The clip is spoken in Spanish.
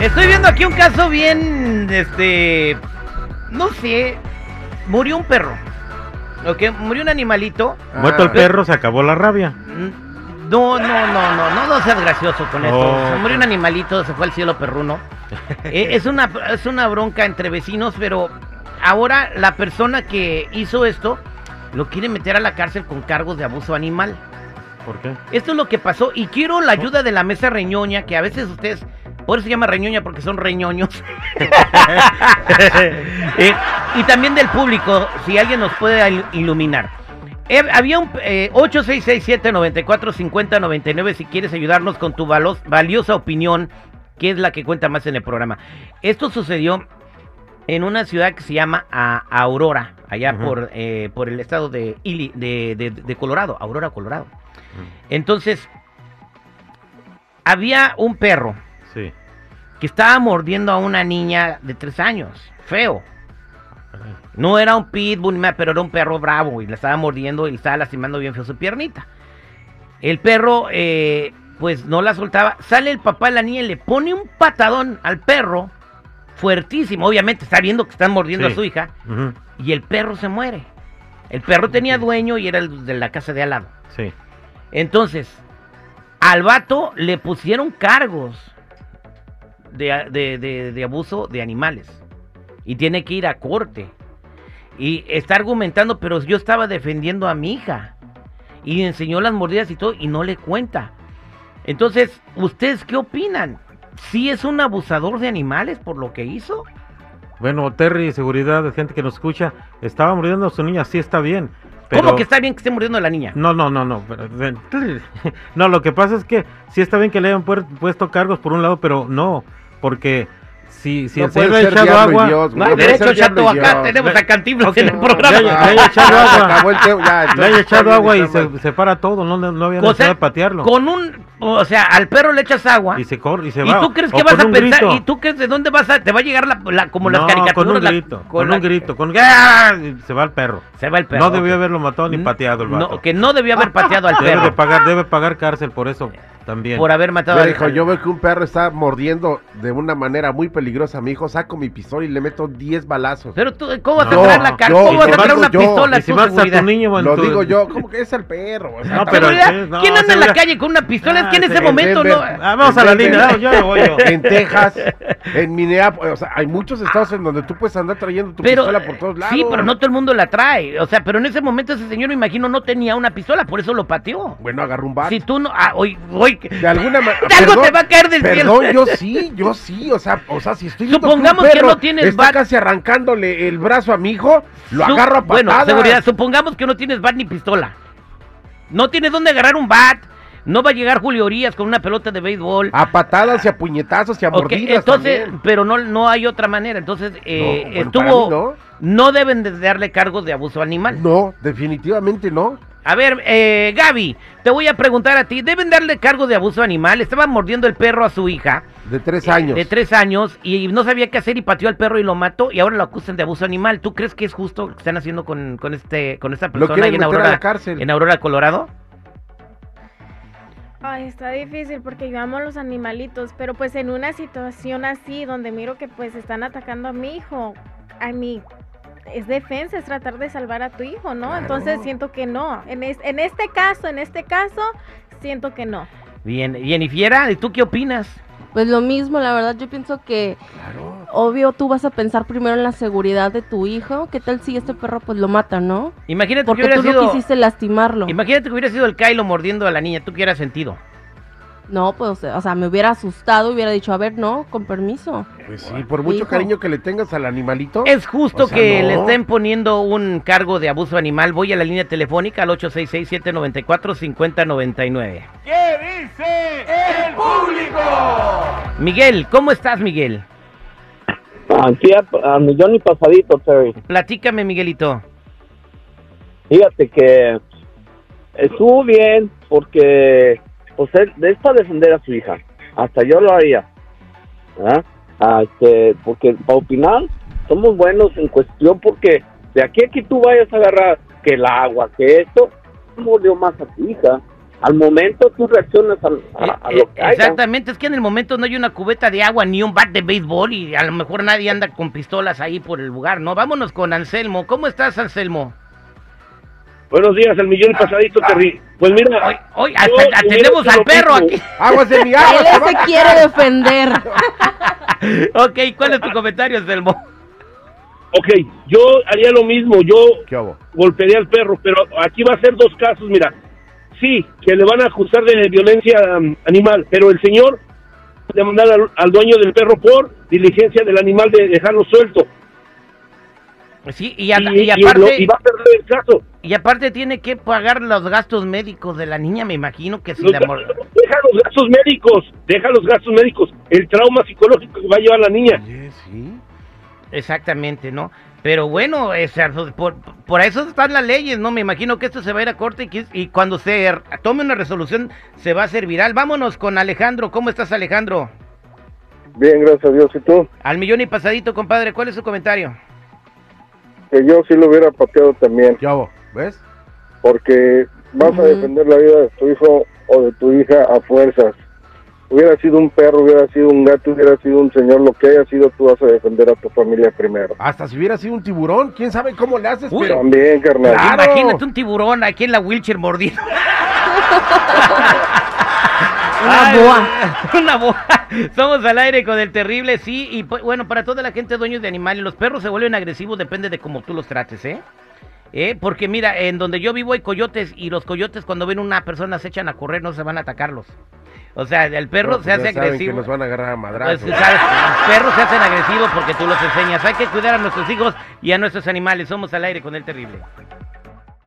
Estoy viendo aquí un caso bien, este, no sé, murió un perro, ¿ok? Murió un animalito. Muerto el Ah. perro, se acabó la rabia. Mm, No, no, no, no, no, no seas gracioso con esto. Oh, Se murió un animalito, se fue al cielo perruno. Eh, es, una, es una bronca entre vecinos, pero ahora la persona que hizo esto lo quiere meter a la cárcel con cargos de abuso animal. ¿Por qué? Esto es lo que pasó y quiero la ayuda de la mesa reñoña, que a veces ustedes, por eso se llama reñoña porque son reñoños. Eh, y también del público, si alguien nos puede il- iluminar. Eh, había un eh, 8667-945099 si quieres ayudarnos con tu valo- valiosa opinión, que es la que cuenta más en el programa. Esto sucedió en una ciudad que se llama ah, Aurora, allá por, eh, por el estado de, Ili- de, de- de Colorado, Aurora, Colorado. Entonces, había un perro Sí. Que estaba mordiendo a una niña de tres años, feo. No era un pitbull, pero era un perro bravo y le estaba mordiendo y le estaba lastimando bien feo su piernita. El perro, eh, pues no la soltaba. Sale el papá de la niña y le pone un patadón al perro, fuertísimo. Obviamente está viendo que están mordiendo Sí. a su hija y el perro se muere. El perro tenía dueño y era el de la casa de al lado. Sí. Entonces, al vato le pusieron cargos de, de- de- de abuso de animales. Y tiene que ir a corte. Y está argumentando, pero yo estaba defendiendo a mi hija. Y enseñó las mordidas y todo, y no le cuenta. Entonces, ¿ustedes qué opinan? ¿Sí es un abusador de animales por lo que hizo? Bueno, Terry, seguridad, de gente que nos escucha, estaba muriendo a su niña, sí está bien. Pero... ¿Cómo que está bien que esté muriendo la niña? No, no, no, no. pero- No, lo que pasa es que sí está bien que le hayan puesto cargos por un lado, pero no, porque si, si No el señor ha echado y agua, Dios, No hay derecho, chato, y acá tenemos a Cantinflas en el le programa. le haya echado agua, le haya echado agua y se, se para todo, no, no había necesidad de patearlo. con un, o sea, al perro le echas agua. Y se corre y se ¿Y va. tú crees que vas a pensar? grito. ¿Y tú crees de dónde vas a.? Te va a llegar la, la- como las No, caricaturas. con un la- grito, con con la- un grito, con ¡Ah! y se va el perro. Se va el perro. no debió haberlo matado ni pateado el vato. No, que no debió haber pateado al Debe perro. pagar, debe pagar cárcel por eso también. Por haber matado Mira, al hijo, yo veo que un perro está mordiendo de una manera muy peligrosa a mi hijo, saco mi pistola y le meto 10 balazos. Pero tú, ¿cómo vas a No, traer la cara? yo- ¿Cómo vas a traer una yo, pistola y si matas a seguridad? tu niño, bueno, Lo tú- digo yo, ¿cómo que es el perro? O sea, No, pero Seguridad, el- no, ¿Quién anda en la seguridad. calle con una pistola? Es que en Ah, ese sí, momento no. Denver. Ah, vamos a la línea, no, yo voy yo. En Texas, en Minneapolis, o sea, hay muchos estados en donde tú puedes andar trayendo tu Pero, pistola por todos lados. sí, pero no todo el mundo la trae. O sea, pero en ese momento ese señor, me imagino, no tenía una pistola, por eso lo pateó. Bueno, agarró un bat. Si tú no. Ah, hoy, hoy. De alguna manera. Algo te va a caer del Perdón, cielo. yo sí, yo sí, o sea, o sea, si estoy viendo Supongamos un que no tienes está bat- casi arrancándole el brazo a mi hijo, lo agarro a patadas. Bueno, seguridad, supongamos que no tienes bat ni pistola. No tienes dónde agarrar un bat. No va a llegar Julio Orías con una pelota de béisbol. A patadas y a puñetazos y a mordidas entonces, también. pero no, no hay otra manera. Entonces, eh, No, bueno, estuvo. no. deben de darle cargos de abuso animal. No, definitivamente no. A ver, eh, Gaby, te voy a preguntar a ti. ¿Deben darle cargo de abuso animal? Estaba mordiendo el perro a su hija. De tres eh, años. De tres años y no sabía qué hacer y pateó al perro y lo mató y ahora lo acusan de abuso animal. ¿Tú crees que es justo lo que están haciendo con, con este con esta Lo persona quieren ahí en meter a Aurora, la cárcel. en Aurora, Colorado? Ay, está difícil porque yo amo a los animalitos, pero pues en una situación así donde miro que pues están atacando a mi hijo, a mí es defensa, es tratar de salvar a tu hijo, ¿no? Claro. Entonces siento que no. En, es- en este caso, en este caso, siento que no. Bien, Jennifiera, ¿y tú qué opinas? Pues lo mismo, la verdad, yo pienso que Claro. obvio tú vas a pensar primero en la seguridad de tu hijo. ¿Qué tal si este perro pues lo mata, no? Imagínate que Porque hubiera tú no sido quisiste lastimarlo. Imagínate que hubiera sido el Kylo mordiendo a la niña, ¿tú qué hubieras sentido? No, pues, o sea, me hubiera asustado, hubiera dicho, a ver, no, con permiso. Pues sí, por mucho Hijo. cariño que le tengas al animalito. Es justo O sea, que no. le estén poniendo un cargo de abuso animal. Voy a la línea telefónica al 866-794-5099. ¿Qué dice el público? Miguel, ¿cómo estás, Miguel? Aquí a, a millón y pasadito, Terry. Platícame, Miguelito. Fíjate que estuvo bien porque, pues, él, es para defender a su hija. Hasta yo lo haría. ¿verdad? Ah, este, porque para opinar somos buenos en cuestión porque de aquí a que tú vayas a agarrar que el agua, que esto, mordió más a tu hija. al momento tú reaccionas al- a, a Eh, lo eh, que haya. Exactamente, es que en el momento no hay una cubeta de agua ni un bat de béisbol y a lo mejor nadie anda con pistolas ahí por el lugar, ¿no? Vámonos con Anselmo. ¿Cómo estás, Anselmo? Buenos días, el millón pasadito, Terry. Pues mira, Hoy, hoy yo atendemos al perro mismo. aquí. Aguas de mi Él agua. se quiere defender. ok, ¿cuál es tu comentario, Anselmo? Ok, yo haría lo mismo, yo golpearía al perro, pero aquí va a ser dos casos, mira. Sí, que le van a acusar de violencia um, animal, pero el señor demandar al, al dueño del perro por diligencia del animal de dejarlo suelto. Sí, y, a- y, y y aparte... lo- y va a perder el caso. Y aparte tiene que pagar los gastos médicos de la niña, me imagino que si Los la ga- mor- deja los gastos médicos, deja los gastos médicos, el trauma psicológico que va a llevar la niña. Oye, sí. Exactamente, ¿no? Pero bueno, sea, pues, por, por eso están las leyes, ¿no? Me imagino que esto se va a ir a corte y, que- y cuando se tome una resolución se va a hacer viral. Vámonos con Alejandro. ¿Cómo estás, Alejandro? Bien, gracias a Dios. ¿Y tú? Al millón y pasadito, compadre. ¿Cuál es su comentario? Que yo sí lo hubiera pateado también, ¿Qué hubo? ¿Ves? porque vas a defender la vida de tu hijo o de tu hija a fuerzas. Hubiera sido un perro, hubiera sido un gato, hubiera sido un señor, lo que haya sido, tú vas a defender a tu familia primero. Hasta si hubiera sido un tiburón, quién sabe cómo le haces, Uy. pero. También, carnal. Claro. Imagínate un tiburón aquí en la wheelchair mordido. Una Ay, boa. Una boa. Somos al aire con el terrible, sí. Y pues, bueno, para toda la gente dueños de animales, los perros se vuelven agresivos, depende de cómo tú los trates, ¿eh? ¿Eh? Porque mira, en donde yo vivo hay coyotes y los coyotes cuando ven una persona se echan a correr, no se van a atacarlos. O sea, el perro No, se pues hace saben agresivo. que nos van a agarrar a Pues, madrazos. ¿sabes? Los perros se hacen agresivos porque tú los enseñas. Hay que cuidar a nuestros hijos y a nuestros animales. Somos al aire con el terrible.